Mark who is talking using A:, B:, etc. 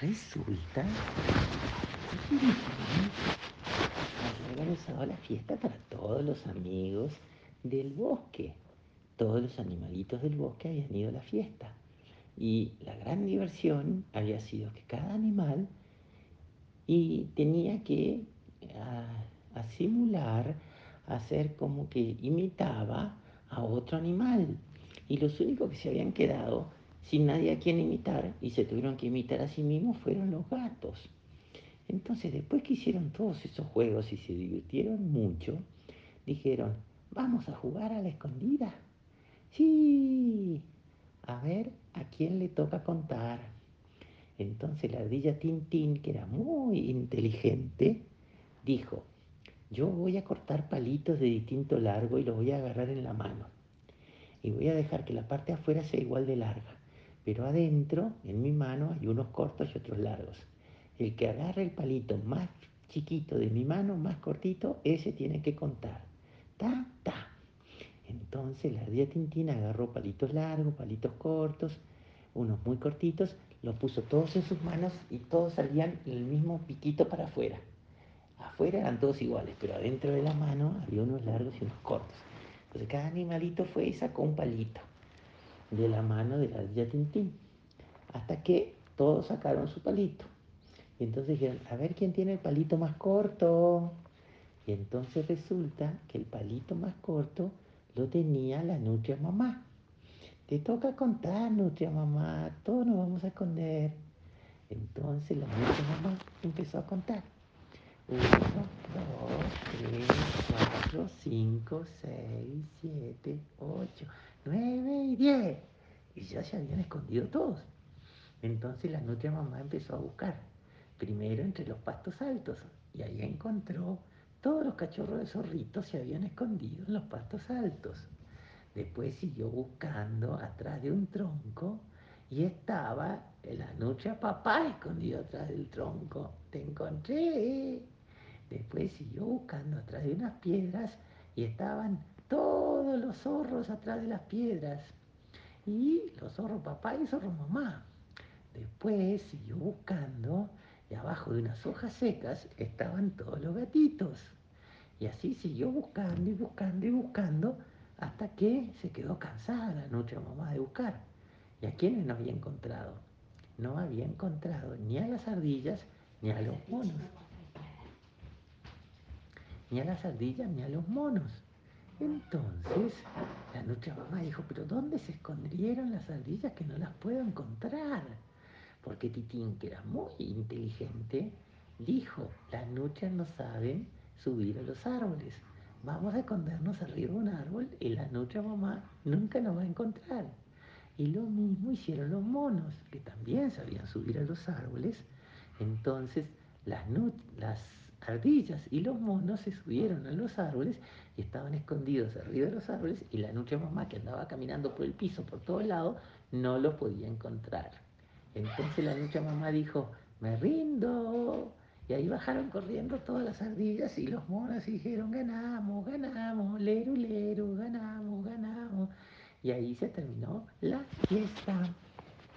A: Resulta había organizado la fiesta para todos los amigos del bosque. Todos los animalitos del bosque habían ido a la fiesta. Y la gran diversión había sido que cada animal y tenía que a, a simular, hacer como que imitaba a otro animal. Y los únicos que se habían quedado sin nadie a quien imitar y se tuvieron que imitar a sí mismos fueron los gatos. Entonces, después que hicieron todos esos juegos y se divirtieron mucho, dijeron, vamos a jugar a la escondida. Sí, a ver a quién le toca contar. Entonces la ardilla Tintín, que era muy inteligente, dijo, yo voy a cortar palitos de distinto largo y los voy a agarrar en la mano. Y voy a dejar que la parte de afuera sea igual de larga pero adentro, en mi mano, hay unos cortos y otros largos. El que agarre el palito más chiquito de mi mano, más cortito, ese tiene que contar. Ta, ta. Entonces la ardilla Tintín agarró palitos largos, palitos cortos, unos muy cortitos, los puso todos en sus manos y todos salían el mismo piquito para afuera. Afuera eran todos iguales, pero adentro de la mano había unos largos y unos cortos. Entonces cada animalito fue y sacó un palito de la mano de la ardilla Tintín, hasta que todos sacaron su palito. Y entonces dijeron, a ver quién tiene el palito más corto. Y entonces resulta que el palito más corto lo tenía la nutria mamá. Te toca contar, nutria mamá, todos nos vamos a esconder. Entonces la nutria mamá empezó a contar. Uno, dos, tres, cuatro, cinco, seis, siete, ocho, nueve y diez. Y ya se habían escondido todos. Entonces la nutria mamá empezó a buscar. Primero entre los pastos altos. Y ahí encontró todos los cachorros de zorritos se habían escondido en los pastos altos. Después siguió buscando atrás de un tronco y estaba la nutria papá escondido atrás del tronco. Te encontré. Después siguió buscando atrás de unas piedras y estaban todos los zorros atrás de las piedras. Y los zorros papá y zorros mamá. Después siguió buscando y abajo de unas hojas secas estaban todos los gatitos. Y así siguió buscando y buscando y buscando hasta que se quedó cansada la noche mamá de buscar. ¿Y a quiénes no había encontrado? No había encontrado ni a las ardillas ni a los monos ni a las ardillas ni a los monos. Entonces la nutria mamá dijo, pero ¿dónde se escondieron las ardillas que no las puedo encontrar? Porque Titín, que era muy inteligente, dijo, las nutrias no saben subir a los árboles. Vamos a escondernos arriba de un árbol y la nutria mamá nunca nos va a encontrar. Y lo mismo hicieron los monos, que también sabían subir a los árboles. Entonces las, las ardillas y los monos se subieron a los árboles y estaban escondidos arriba de los árboles y la nutria mamá que andaba caminando por el piso por todos lados no los podía encontrar. Entonces la nutria mamá dijo, me rindo. Y ahí bajaron corriendo todas las ardillas y los monos y dijeron, ganamos, ganamos, leru, leru, ganamos, ganamos. Y ahí se terminó la fiesta.